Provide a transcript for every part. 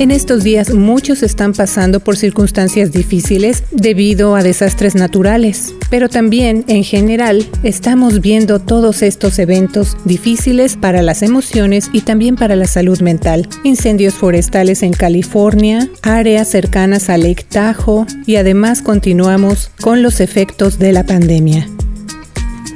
En estos días muchos están pasando por circunstancias difíciles debido a desastres naturales, pero también en general estamos viendo todos estos eventos difíciles para las emociones y también para la salud mental. Incendios forestales en California, áreas cercanas a Lake Tahoe y además continuamos con los efectos de la pandemia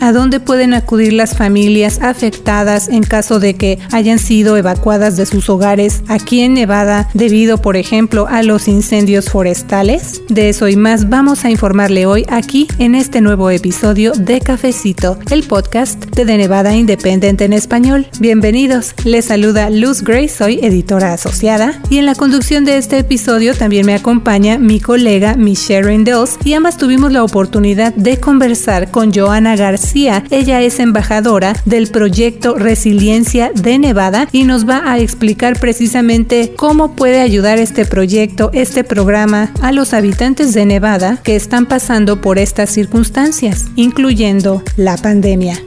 a dónde pueden acudir las familias afectadas en caso de que hayan sido evacuadas de sus hogares aquí en Nevada debido, por ejemplo, a los incendios forestales. De eso y más vamos a informarle hoy aquí en este nuevo episodio de Cafecito, el podcast de Nevada Independent en español. Bienvenidos, les saluda Luz Gray, soy editora asociada y en la conducción de este episodio también me acompaña mi colega Michelle Rendels y ambas tuvimos la oportunidad de conversar con Joana García ella es embajadora del proyecto Resiliencia de Nevada y nos va a explicar precisamente cómo puede ayudar este proyecto, este programa a los habitantes de Nevada que están pasando por estas circunstancias, incluyendo la pandemia.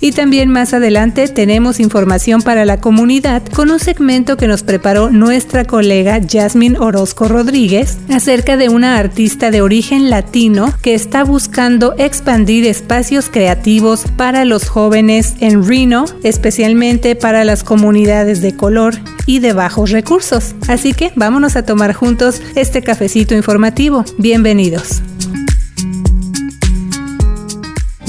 Y también más adelante tenemos información para la comunidad con un segmento que nos preparó nuestra colega Jasmine Orozco Rodríguez acerca de una artista de origen latino que está buscando expandir espacios creativos para los jóvenes en Reno, especialmente para las comunidades de color y de bajos recursos. Así que vámonos a tomar juntos este cafecito informativo. Bienvenidos.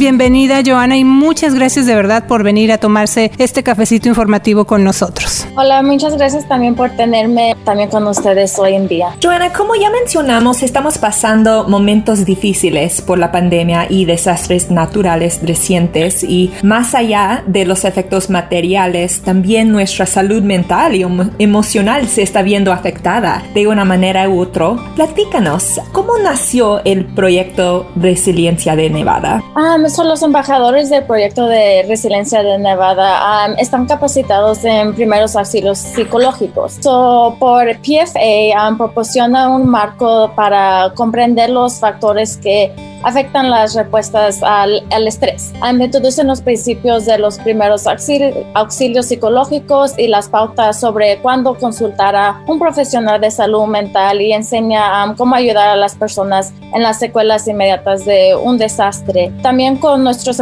Bienvenida Joana y muchas gracias de verdad por venir a tomarse este cafecito informativo con nosotros. Hola, muchas gracias también por tenerme también con ustedes hoy en día. Joana, como ya mencionamos, estamos pasando momentos difíciles por la pandemia y desastres naturales recientes y más allá de los efectos materiales, también nuestra salud mental y emocional se está viendo afectada de una manera u otra. Platícanos, ¿cómo nació el proyecto Resiliencia de Nevada? Ah, son los embajadores del proyecto de resiliencia de Nevada. están capacitados en primeros auxilios psicológicos. So, por PFA proporciona un marco para comprender los factores que afectan las respuestas al, estrés. introducen los principios de los primeros auxilios, psicológicos y las pautas sobre cuándo consultar a un profesional de salud mental y enseña cómo ayudar a las personas en las secuelas inmediatas de un desastre. También con nuestros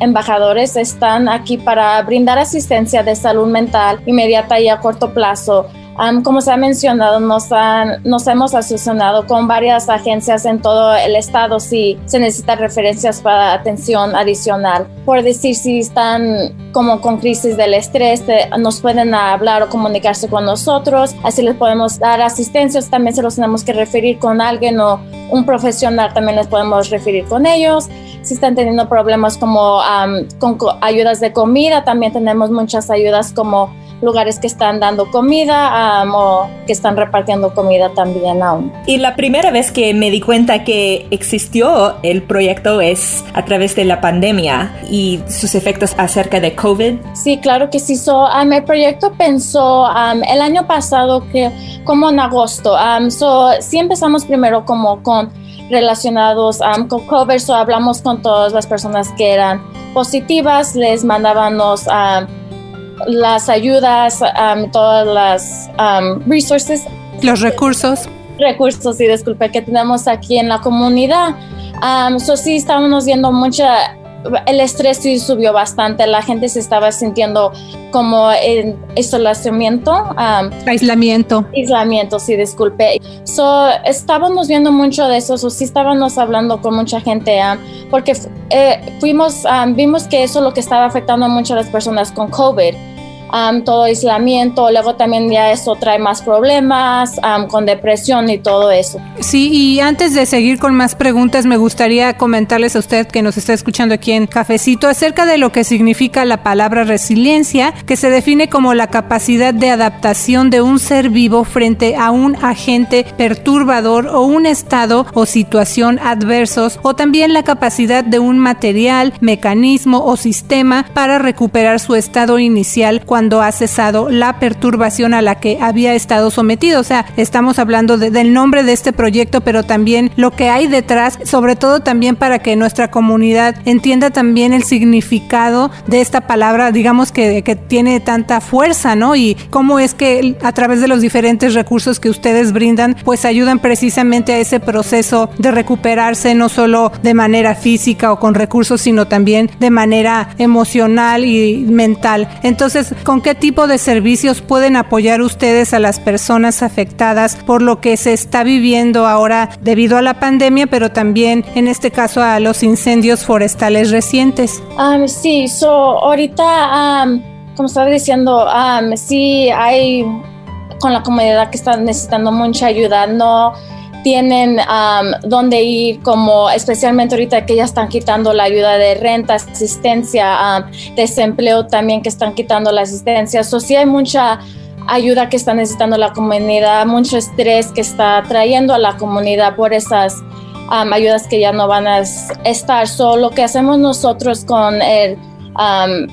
embajadores están aquí para brindar asistencia de salud mental inmediata y a corto plazo como se ha mencionado, nos, nos hemos asociado con varias agencias en todo el estado si se necesitan referencias para atención adicional. Por decir, si están como con crisis del estrés, eh, nos pueden hablar o comunicarse con nosotros, así les podemos dar asistencia, también se los tenemos que referir con alguien o un profesional, también les podemos referir con ellos. Si están teniendo problemas como con ayudas de comida, también tenemos muchas ayudas como lugares que están dando comida o que están repartiendo comida también aún. Y la primera vez que me di cuenta que existió el proyecto es a través de la pandemia y sus efectos acerca de COVID. Sí, claro que sí. So, el proyecto pensó el año pasado que como en agosto. so, sí empezamos primero como con relacionados con COVID, so hablamos con todas las personas que eran positivas, les mandábamos las ayudas, um, todas las um, resources. Los recursos. Recursos, y disculpe, que tenemos aquí en la comunidad. Um, so sí, estábamos viendo mucha, el estrés sí subió bastante, la gente se estaba sintiendo como en aislamiento. Um, aislamiento. Aislamiento, sí, disculpe. So, estábamos viendo mucho de eso, so, sí estábamos hablando con mucha gente, porque eh, fuimos, vimos que eso es lo que estaba afectando mucho a las personas con COVID todo aislamiento, luego también ya eso trae más problemas con depresión y todo eso. Sí, y antes de seguir con más preguntas, me gustaría comentarles a usted que nos está escuchando aquí en Cafecito acerca de lo que significa la palabra resiliencia, que se define como la capacidad de adaptación de un ser vivo frente a un agente perturbador o un estado o situación adversos, o también la capacidad de un material, mecanismo o sistema para recuperar su estado inicial cuando cuando ha cesado la perturbación a la que había estado sometido. O sea, estamos hablando del nombre de este proyecto, pero también lo que hay detrás, sobre todo también para que nuestra comunidad entienda también el significado de esta palabra, digamos que, que tiene tanta fuerza, ¿no? Y cómo es que a través de los diferentes recursos que ustedes brindan, pues ayudan precisamente a ese proceso de recuperarse, no solo de manera física o con recursos, sino también de manera emocional y mental. Entonces, ¿con qué tipo de servicios pueden apoyar ustedes a las personas afectadas por lo que se está viviendo ahora debido a la pandemia, pero también en este caso a los incendios forestales recientes? Um, sí, so ahorita, como estaba diciendo, um, sí hay con la comunidad que está necesitando mucha ayuda, no tienen um, dónde ir, como especialmente ahorita que ya están quitando la ayuda de renta, asistencia, desempleo también que están quitando la asistencia. So, sí hay mucha ayuda que está necesitando la comunidad, mucho estrés que está trayendo a la comunidad por esas ayudas que ya no van a estar. So, lo que hacemos nosotros con el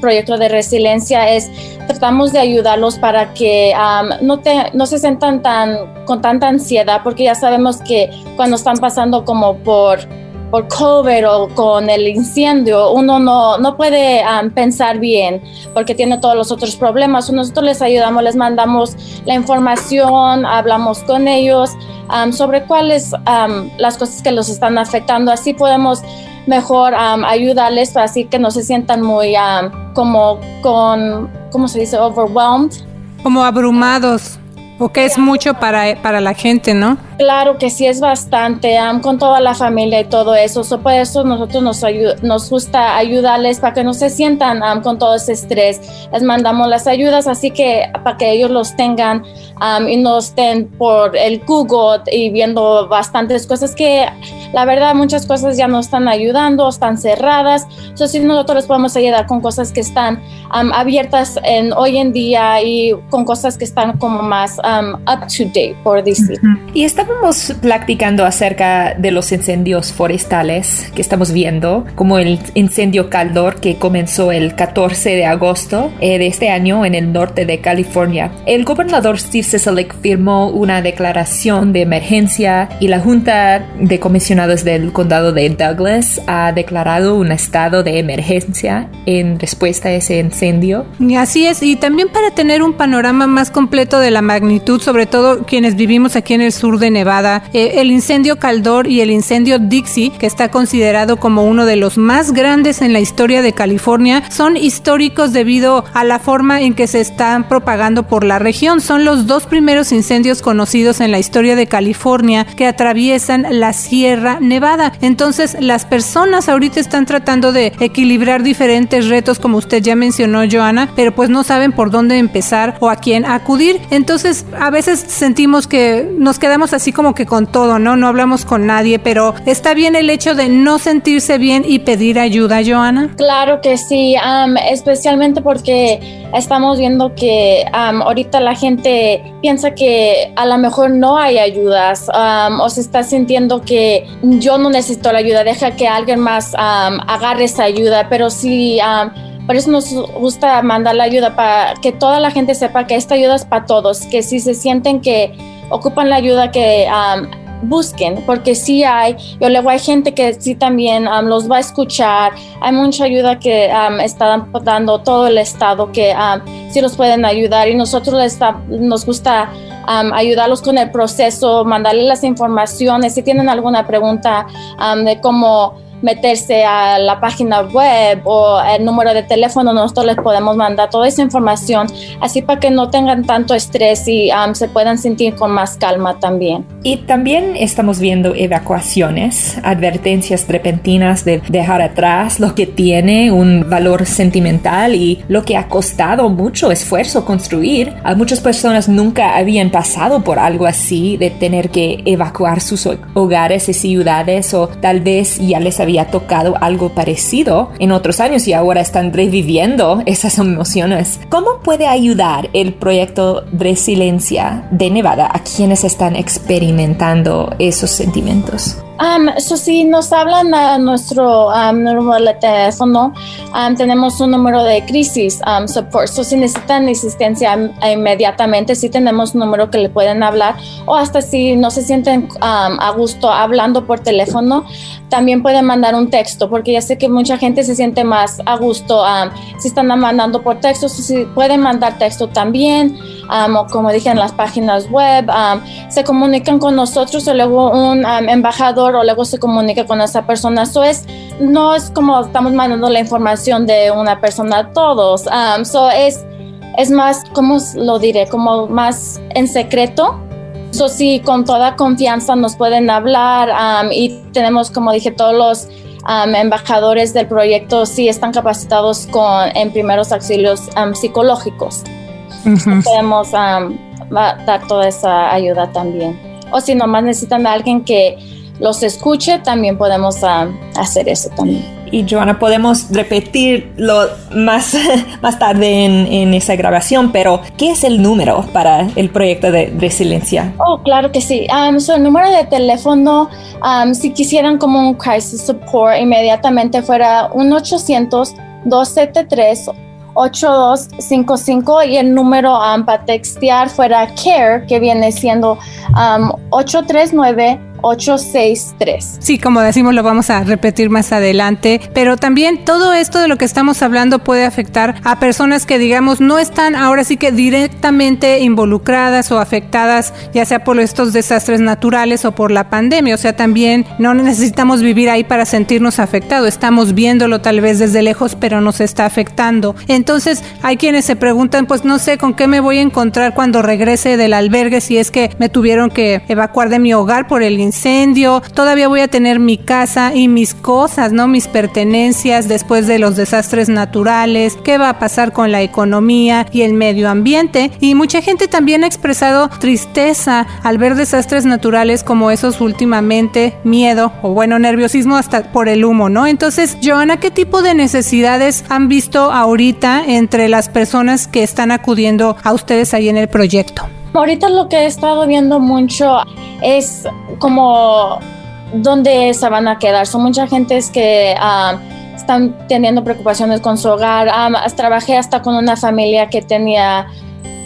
proyecto de resiliencia es tratamos de ayudarlos para que no, te, no se sientan tan, con tanta ansiedad, porque ya sabemos que cuando están pasando como por por COVID o con el incendio, uno no, no puede pensar bien porque tiene todos los otros problemas. Nosotros les ayudamos, les mandamos la información, hablamos con ellos sobre cuáles las cosas que los están afectando. Así podemos mejor ayudarles así que no se sientan muy como con, ¿cómo se dice? Overwhelmed. Como abrumados. O que es mucho para, para la gente, ¿no? Claro que sí es bastante, con toda la familia y todo eso. por eso nosotros nos, nos gusta ayudarles para que no se sientan con todo ese estrés. Les mandamos las ayudas, así que para que ellos los tengan y no estén por el Google y viendo bastantes cosas que la verdad muchas cosas ya no están ayudando, están cerradas. Entonces sí, nosotros les podemos ayudar con cosas que están abiertas en, hoy en día y con cosas que están como más up to date, por decir. Estábamos platicando acerca de los incendios forestales que estamos viendo, como el incendio Caldor que comenzó el 14 de agosto eh, de este año en el norte de California. El gobernador Steve Sisolak firmó una declaración de emergencia y la Junta de Comisionados del Condado de Douglas ha declarado un estado de emergencia en respuesta a ese incendio. Así es, y también para tener un panorama más completo de la magnitud, sobre todo quienes vivimos aquí en el sur de Nevada, eh, el incendio Caldor y el incendio Dixie, que está considerado como uno de los más grandes en la historia de California, son históricos debido a la forma en que se están propagando por la región. Son los dos primeros incendios conocidos en la historia de California que atraviesan la Sierra Nevada. Entonces, las personas ahorita están tratando de equilibrar diferentes retos, como usted ya mencionó, Joana, pero pues no saben por dónde empezar o a quién acudir. Entonces, a veces sentimos que nos quedamos así como que con todo, ¿no? No hablamos con nadie, pero está bien el hecho de no sentirse bien y pedir ayuda, Joana. Claro que sí, especialmente porque estamos viendo que ahorita la gente piensa que a lo mejor no hay ayudas o se está sintiendo que yo no necesito la ayuda, deja que alguien más agarre esa ayuda, pero sí por eso nos gusta mandar la ayuda para que toda la gente sepa que esta ayuda es para todos, que si se sienten que ocupan la ayuda que busquen, porque sí hay, yo luego hay gente que sí también los va a escuchar, hay mucha ayuda que están dando todo el Estado que sí los pueden ayudar y nosotros les nos gusta ayudarlos con el proceso, mandarles las informaciones, si tienen alguna pregunta de cómo meterse a la página web o el número de teléfono, nosotros les podemos mandar toda esa información, así para que no tengan tanto estrés y um, se puedan sentir con más calma también. Y también estamos viendo evacuaciones, advertencias repentinas de dejar atrás lo que tiene un valor sentimental y lo que ha costado mucho esfuerzo construir. A muchas personas nunca habían pasado por algo así, de tener que evacuar sus hogares y ciudades o tal vez ya les había tocado algo parecido en otros años y ahora están reviviendo esas emociones. ¿Cómo puede ayudar el proyecto Resiliencia de Nevada a quienes están experimentando esos sentimientos? Um, si nos hablan a nuestro número de teléfono, tenemos un número de crisis support. So, si necesitan asistencia inmediatamente, sí tenemos un número que le pueden hablar. O hasta si no se sienten a gusto hablando por teléfono, también pueden mandar un texto, porque ya sé que mucha gente se siente más a gusto si están mandando por texto. si pueden mandar texto también, o como dije en las páginas web, se comunican con nosotros o luego un embajador o luego se comunica con esa persona. Eso es, no es como estamos mandando la información de una persona a todos. Um, es, es más, ¿cómo lo diré? Como más en secreto. So, sí, con toda confianza nos pueden hablar um, y tenemos, como dije, todos los um, embajadores del proyecto sí están capacitados con, en primeros auxilios psicológicos. Podemos dar toda esa ayuda también. O si nomás necesitan a alguien que los escuche, también podemos ah, hacer eso también. Y Joana, podemos repetirlo más, más tarde en, esa grabación, pero ¿qué es el número para el proyecto de resiliencia? Oh, claro que sí. Um, el número de teléfono, um, si quisieran como un crisis support, inmediatamente fuera 1-800-273 8255 y el número um, para textear fuera CARE, que viene siendo 839 863. Sí, como decimos, lo vamos a repetir más adelante, pero también todo esto de lo que estamos hablando puede afectar a personas que, digamos, no están ahora sí que directamente involucradas o afectadas, ya sea por estos desastres naturales o por la pandemia. O sea, también no necesitamos vivir ahí para sentirnos afectados. Estamos viéndolo tal vez desde lejos, pero nos está afectando. Entonces, hay quienes se preguntan, pues no sé con qué me voy a encontrar cuando regrese del albergue si es que me tuvieron que evacuar de mi hogar por el incendio incendio, todavía voy a tener mi casa y mis cosas, ¿no? Mis pertenencias después de los desastres naturales, qué va a pasar con la economía y el medio ambiente. Y mucha gente también ha expresado tristeza al ver desastres naturales como esos últimamente, miedo o bueno, nerviosismo hasta por el humo, ¿no? Entonces, Joana, ¿qué tipo de necesidades han visto ahorita entre las personas que están acudiendo a ustedes ahí en el proyecto? Ahorita lo que he estado viendo mucho es como dónde se van a quedar. Son mucha gente que ah, están teniendo preocupaciones con su hogar. Ah, trabajé hasta con una familia que tenía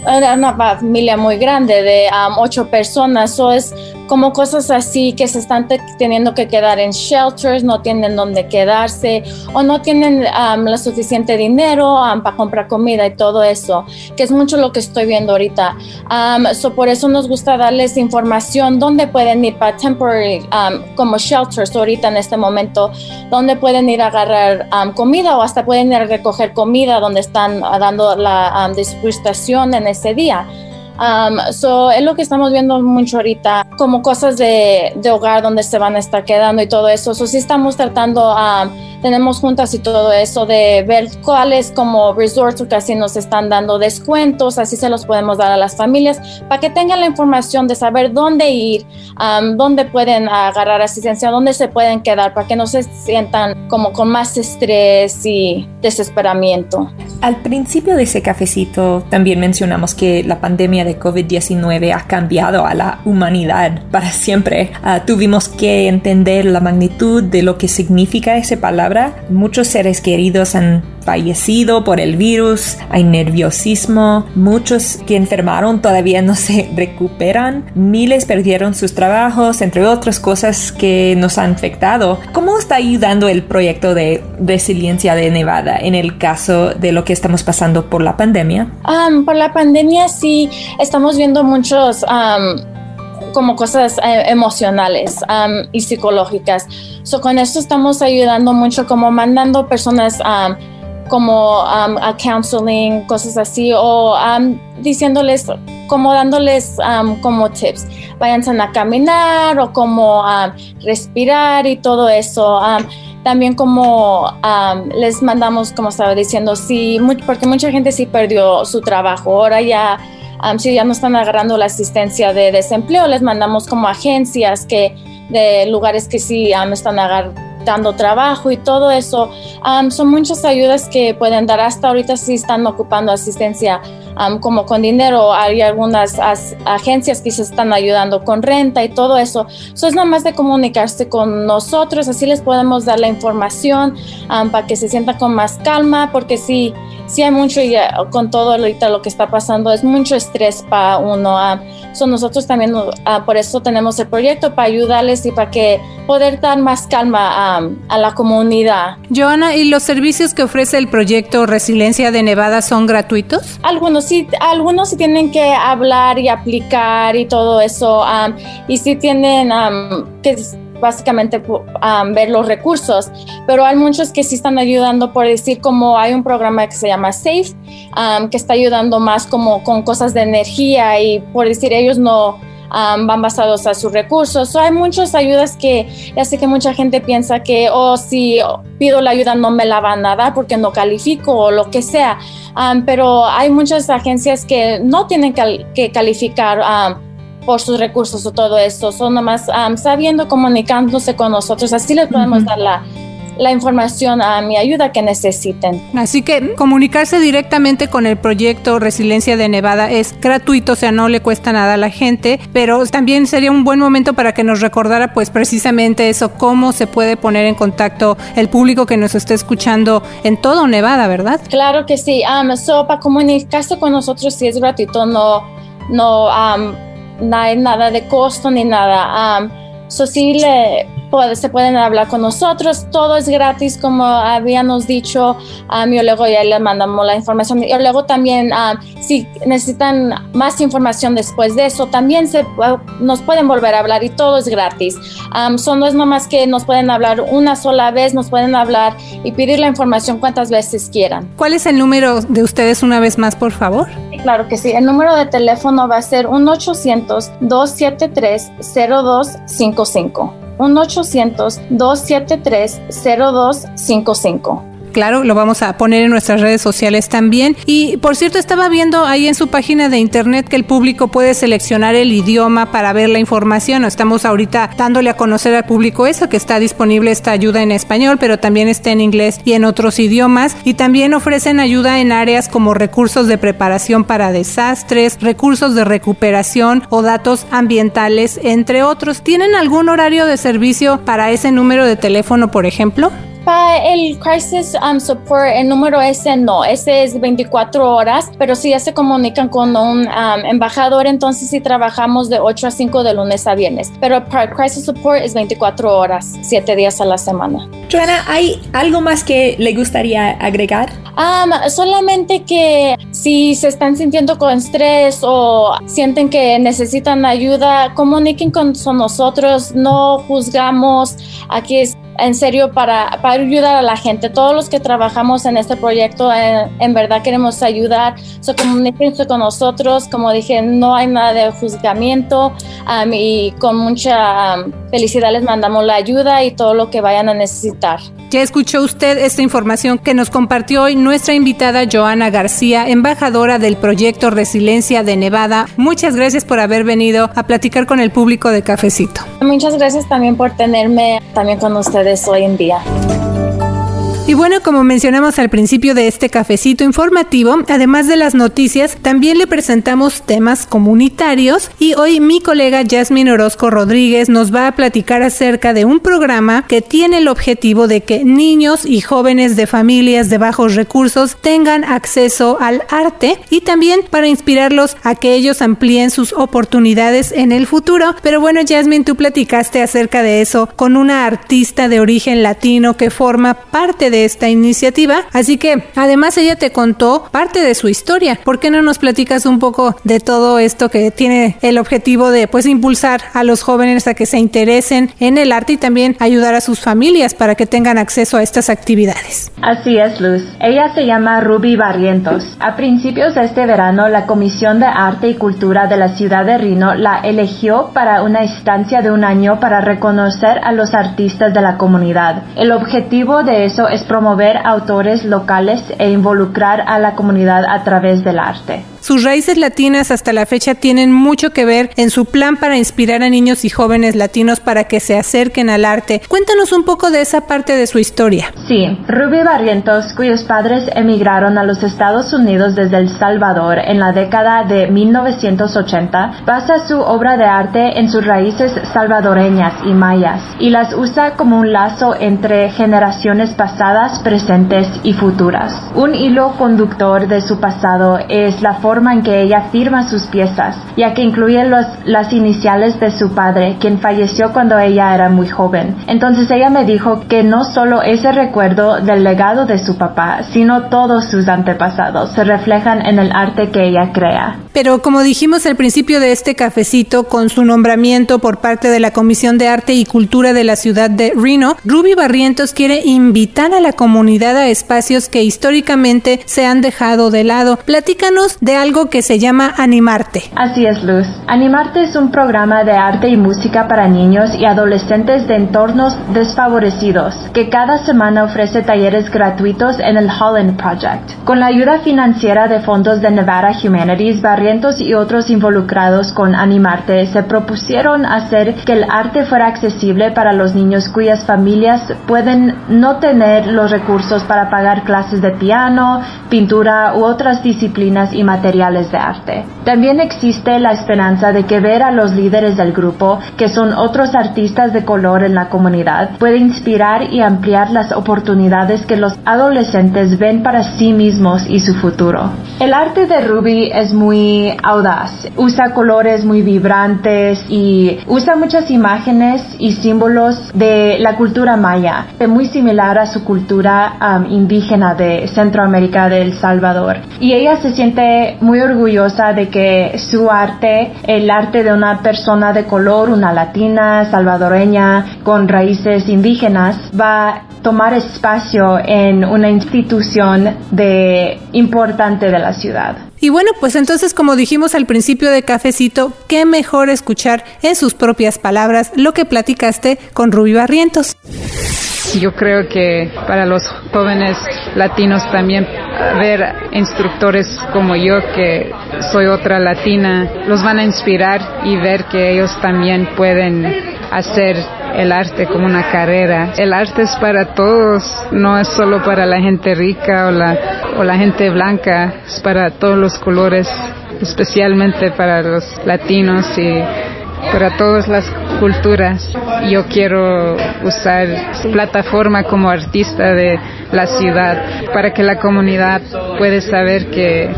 una familia muy grande de um, ocho personas. So es como cosas así que se están teniendo que quedar en shelters, no tienen dónde quedarse o no tienen um, lo suficiente dinero um, para comprar comida y todo eso, que es mucho lo que estoy viendo ahorita. so por eso nos gusta darles información dónde pueden ir para temporary, como shelters ahorita en este momento, dónde pueden ir a agarrar comida o hasta pueden ir a recoger comida donde están dando la distribución en ese día. Um, so, es lo que estamos viendo mucho ahorita, como cosas de, de, hogar donde se van a estar quedando y todo eso. So, sí estamos tratando, um, tenemos juntas y todo eso, de ver cuáles como resorts o casinos están dando descuentos, así se los podemos dar a las familias, para que tengan la información de saber dónde ir, um, dónde pueden agarrar asistencia, dónde se pueden quedar, para que no se sientan como con más estrés y desesperamiento. Al principio de ese cafecito también mencionamos que la pandemia de COVID-19 ha cambiado a la humanidad para siempre. Ah, tuvimos que entender la magnitud de lo que significa esa palabra. Muchos seres queridos han fallecido por el virus, hay nerviosismo, muchos que enfermaron todavía no se recuperan, miles perdieron sus trabajos, entre otras cosas que nos han afectado. ¿Cómo está ayudando el proyecto de resiliencia de Nevada en el caso de lo que estamos pasando por la pandemia? Um, por la pandemia sí, estamos viendo muchos... Como cosas eh, emocionales um, y psicológicas. So, con esto estamos ayudando mucho, como mandando personas um, como um, counseling, cosas así, o um, diciéndoles, como dándoles um, como tips, váyanse a caminar o como respirar y todo eso. también como les mandamos, como estaba diciendo, sí, porque mucha gente sí perdió su trabajo, ahora ya... si ya no están agarrando la asistencia de desempleo, les mandamos como agencias que de lugares que sí están agarrando dando trabajo y todo eso. son muchas ayudas que pueden dar. Hasta ahorita sí están ocupando asistencia como con dinero. Hay algunas agencias que se están ayudando con renta y todo eso. Eso es más de comunicarse con nosotros, así les podemos dar la información para que se sientan con más calma, porque sí, sí hay mucho y con todo ahorita lo que está pasando es mucho estrés para uno. nosotros también por eso tenemos el proyecto para ayudarles y para que poder dar más calma a la comunidad. Joana, ¿y los servicios que ofrece el proyecto Resiliencia de Nevada son gratuitos? Algunos sí, algunos sí tienen que hablar y aplicar y todo eso. y sí tienen que básicamente ver los recursos, pero hay muchos que sí están ayudando, por decir, como hay un programa que se llama SAFE, que está ayudando más como con cosas de energía y por decir, ellos no van basados a sus recursos. hay muchas ayudas que ya sé que mucha gente piensa que, oh, si pido la ayuda no me la van a dar porque no califico o lo que sea, pero hay muchas agencias que no tienen que calificar por sus recursos o todo esto, son nomás sabiendo, comunicándose con nosotros, así les podemos dar la, la información a mi ayuda que necesiten. Así que comunicarse directamente con el proyecto Resiliencia de Nevada es gratuito, o sea, no le cuesta nada a la gente, pero también sería un buen momento para que nos recordara pues precisamente eso, cómo se puede poner en contacto el público que nos esté escuchando en todo Nevada, ¿verdad? Claro que sí, um, so, para comunicarse con nosotros si es gratuito, no, no, um, no hay nada de costo ni nada. Um, so, sí le se pueden hablar con nosotros, todo es gratis como habíamos dicho, um, y luego ya les mandamos la información y luego también um, si necesitan más información después de eso, también se, nos pueden volver a hablar y todo es gratis. Um, no es nomás que nos pueden hablar una sola vez, nos pueden hablar y pedir la información cuantas veces quieran. ¿Cuál es el número de ustedes una vez más, por favor? Claro que sí, el número de teléfono va a ser 1-800-273-0255. 1-800-273-0255. Claro, lo vamos a poner en nuestras redes sociales también. Y por cierto, estaba viendo ahí en su página de internet que el público puede seleccionar el idioma para ver la información. Estamos ahorita dándole a conocer al público eso, que está disponible esta ayuda en español, pero también está en inglés y en otros idiomas. Y también ofrecen ayuda en áreas como recursos de preparación para desastres, recursos de recuperación o datos ambientales, entre otros. ¿Tienen algún horario de servicio para ese número de teléfono, por ejemplo? Para el Crisis um, Support, el número ese no, ese es 24 horas, pero si ya se comunican con un um, embajador, entonces sí trabajamos de 8 a 5 de lunes a viernes. Pero para Crisis Support es 24 horas, 7 días a la semana. Joana, ¿hay algo más que le gustaría agregar? Um, solamente que si se están sintiendo con estrés o sienten que necesitan ayuda, comuniquen con nosotros, no juzgamos. Aquí es en serio para, para, ayudar a la gente. Todos los que trabajamos en este proyecto en, eh, en verdad queremos ayudar. So, comuníquense con nosotros. Como dije, no hay nada de juzgamiento um, y con mucha um, felicidad les mandamos la ayuda y todo lo que vayan a necesitar. Ya escuchó usted esta información que nos compartió hoy nuestra invitada Joana García, embajadora del proyecto Resiliencia de Nevada. Muchas gracias por haber venido a platicar con el público de Cafecito. Muchas gracias también por tenerme también con ustedes hoy en día. Y bueno, como mencionamos al principio de este cafecito informativo, además de las noticias, también le presentamos temas comunitarios y hoy mi colega Jasmine Orozco Rodríguez nos va a platicar acerca de un programa que tiene el objetivo de que niños y jóvenes de familias de bajos recursos tengan acceso al arte y también para inspirarlos a que ellos amplíen sus oportunidades en el futuro. Pero bueno, Jasmine, tú platicaste acerca de eso con una artista de origen latino que forma parte de esta iniciativa. Así que además ella te contó parte de su historia. ¿Por qué no nos platicas un poco de todo esto que tiene el objetivo de pues impulsar a los jóvenes a que se interesen en el arte y también ayudar a sus familias para que tengan acceso a estas actividades? Así es, Luz. Ella se llama Ruby Barrientos. A principios de este verano, la Comisión de Arte y Cultura de la ciudad de Reno la eligió para una estancia de un año para reconocer a los artistas de la comunidad. El objetivo de eso es promover autores locales e involucrar a la comunidad a través del arte. Sus raíces latinas hasta la fecha tienen mucho que ver en su plan para inspirar a niños y jóvenes latinos para que se acerquen al arte. Cuéntanos un poco de esa parte de su historia. Sí, Ruby Barrientos, cuyos padres emigraron a los Estados Unidos desde El Salvador en la década de 1980, basa su obra de arte en sus raíces salvadoreñas y mayas y las usa como un lazo entre generaciones pasadas, presentes y futuras. Un hilo conductor de su pasado es la forma en que ella firma sus piezas, ya que incluye los, las iniciales de su padre, quien falleció cuando ella era muy joven. Entonces ella me dijo que no solo ese recuerdo del legado de su papá, sino todos sus antepasados se reflejan en el arte que ella crea. Pero como dijimos al principio de este cafecito, con su nombramiento por parte de la Comisión de Arte y Cultura de la ciudad de Reno, Ruby Barrientos quiere invitar a la comunidad a espacios que históricamente se han dejado de lado. Platícanos de algo que se llama Animarte. Así es, Luz. Animarte es un programa de arte y música para niños y adolescentes de entornos desfavorecidos que cada semana ofrece talleres gratuitos en el Holland Project. Con la ayuda financiera de fondos de Nevada Humanities, Barrientos y otros involucrados con Animarte se propusieron hacer que el arte fuera accesible para los niños cuyas familias pueden no tener los recursos para pagar clases de piano, pintura u otras disciplinas y materiales de arte. También existe la esperanza de que ver a los líderes del grupo, que son otros artistas de color en la comunidad, puede inspirar y ampliar las oportunidades que los adolescentes ven para sí mismos y su futuro. El arte de Ruby es muy audaz, usa colores muy vibrantes y usa muchas imágenes y símbolos de la cultura maya, muy similar a su cultura um, indígena de Centroamérica de Salvador. Y ella se siente muy orgullosa de que su arte, el arte de una persona de color, una latina, salvadoreña, con raíces indígenas, va a tomar espacio en una institución de importante de la ciudad. Y bueno, pues entonces como dijimos al principio de Cafecito, qué mejor escuchar en sus propias palabras lo que platicaste con Rubí Barrientos. Yo creo que para los jóvenes latinos también ver instructores como yo que soy otra latina los van a inspirar y ver que ellos también pueden hacer el arte como una carrera. El arte es para todos, no es solo para la gente rica o la, o la gente blanca, es para todos los colores, especialmente para los latinos y para todas las culturas. Yo quiero usar plataforma como artista de la ciudad para que la comunidad pueda saber que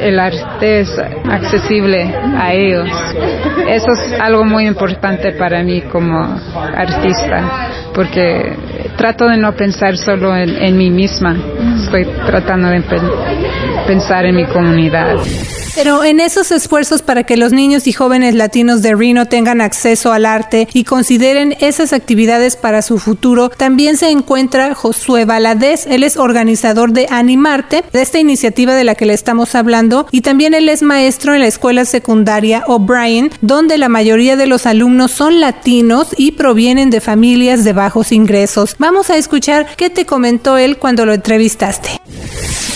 el arte es accesible a ellos. Eso es algo muy importante para mí como artista, porque trato de no pensar solo en, en mí misma, estoy tratando de pensar en mi comunidad. Pero en esos esfuerzos para que los niños y jóvenes latinos de Reno tengan acceso al arte y consideren esas actividades para su futuro, también se encuentra Josué Valadez. Él es organizador de Animarte, de esta iniciativa de la que le estamos hablando, y también él es maestro en la escuela secundaria O'Brien, donde la mayoría de los alumnos son latinos y provienen de familias de bajos ingresos. Vamos a escuchar qué te comentó él cuando lo entrevistaste.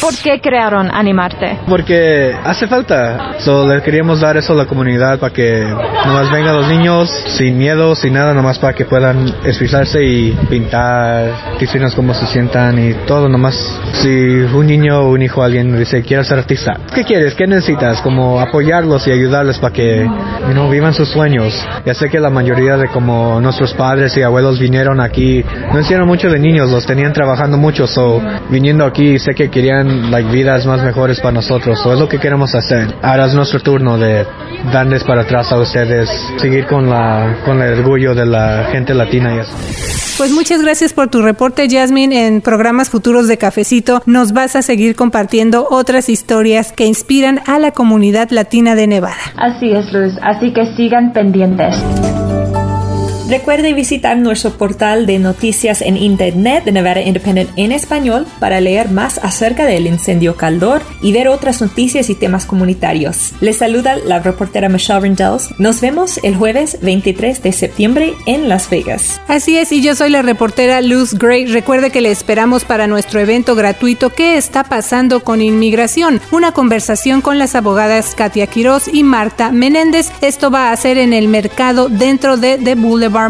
¿Por qué crearon Animarte? Porque hace falta. So, le queríamos dar eso a la comunidad para que nomás vengan los niños sin miedo, sin nada, nomás para que puedan expresarse y pintar, decirnos cómo se sientan y todo, nomás. Si un niño o un hijo alguien dice, quiero ser artista, ¿qué quieres? ¿Qué necesitas? Como apoyarlos y ayudarles para que you vivan sus sueños. Ya sé que la mayoría de como nuestros padres y abuelos vinieron aquí, no hicieron mucho de niños, los tenían trabajando mucho, so viniendo aquí sé que querían like, vidas más mejores para nosotros. Eso es lo que queremos hacer. Ahora es nuestro turno de darles para atrás a ustedes, seguir con, la, con el orgullo de la gente latina y eso. Pues muchas gracias por tu reporte, Jasmine. En programas futuros de Cafecito nos vas a seguir compartiendo otras historias que inspiran a la comunidad latina de Nevada. Así es, Luz. Así que sigan pendientes. Recuerde visitar nuestro portal de noticias en internet de Nevada Independent en español para leer más acerca del incendio Caldor y ver otras noticias y temas comunitarios. Les saluda la reportera Michelle Rendells. Nos vemos el jueves 23 de septiembre en Las Vegas. Así es, y yo soy la reportera Luz Gray. Recuerde que le esperamos para nuestro evento gratuito ¿Qué está pasando con inmigración? Una conversación con las abogadas Katia Quiroz y Marta Menéndez. Esto va a ser en el mercado dentro de The Boulevard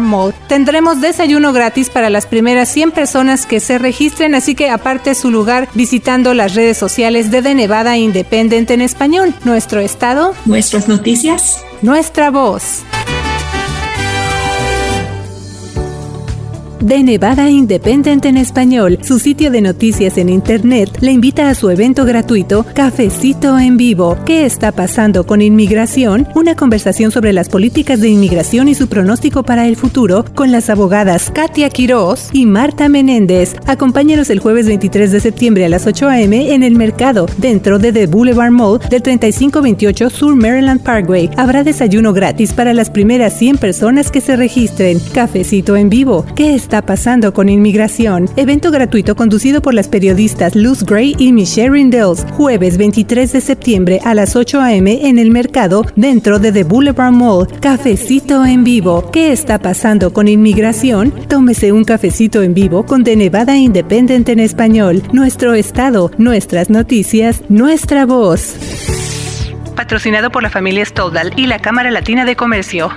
Tendremos desayuno gratis para las primeras 100 personas que se registren, así que aparte su lugar visitando las redes sociales de The Nevada Independent en español. Nuestro estado. Nuestras noticias. Nuestra voz. De Nevada Independent en español, su sitio de noticias en Internet, le invita a su evento gratuito Cafecito en Vivo. ¿Qué está pasando con inmigración? Una conversación sobre las políticas de inmigración y su pronóstico para el futuro con las abogadas Katia Quiroz y Marta Menéndez. Acompáñenos el jueves 23 de septiembre a las 8 a.m. en el mercado, dentro de The Boulevard Mall del 3528 Sur Maryland Parkway. Habrá desayuno gratis para las primeras 100 personas que se registren. Cafecito en Vivo. ¿Qué está está pasando con inmigración. Evento gratuito conducido por las periodistas Luz Gray y Michelle Rindels. Jueves 23 de septiembre a las 8 a.m. en el mercado dentro de The Boulevard Mall. Cafecito en vivo. ¿Qué está pasando con inmigración? Tómese un cafecito en vivo con The Nevada Independent en español. Nuestro estado, nuestras noticias, nuestra voz. Patrocinado por la familia Stoldal y la Cámara Latina de Comercio.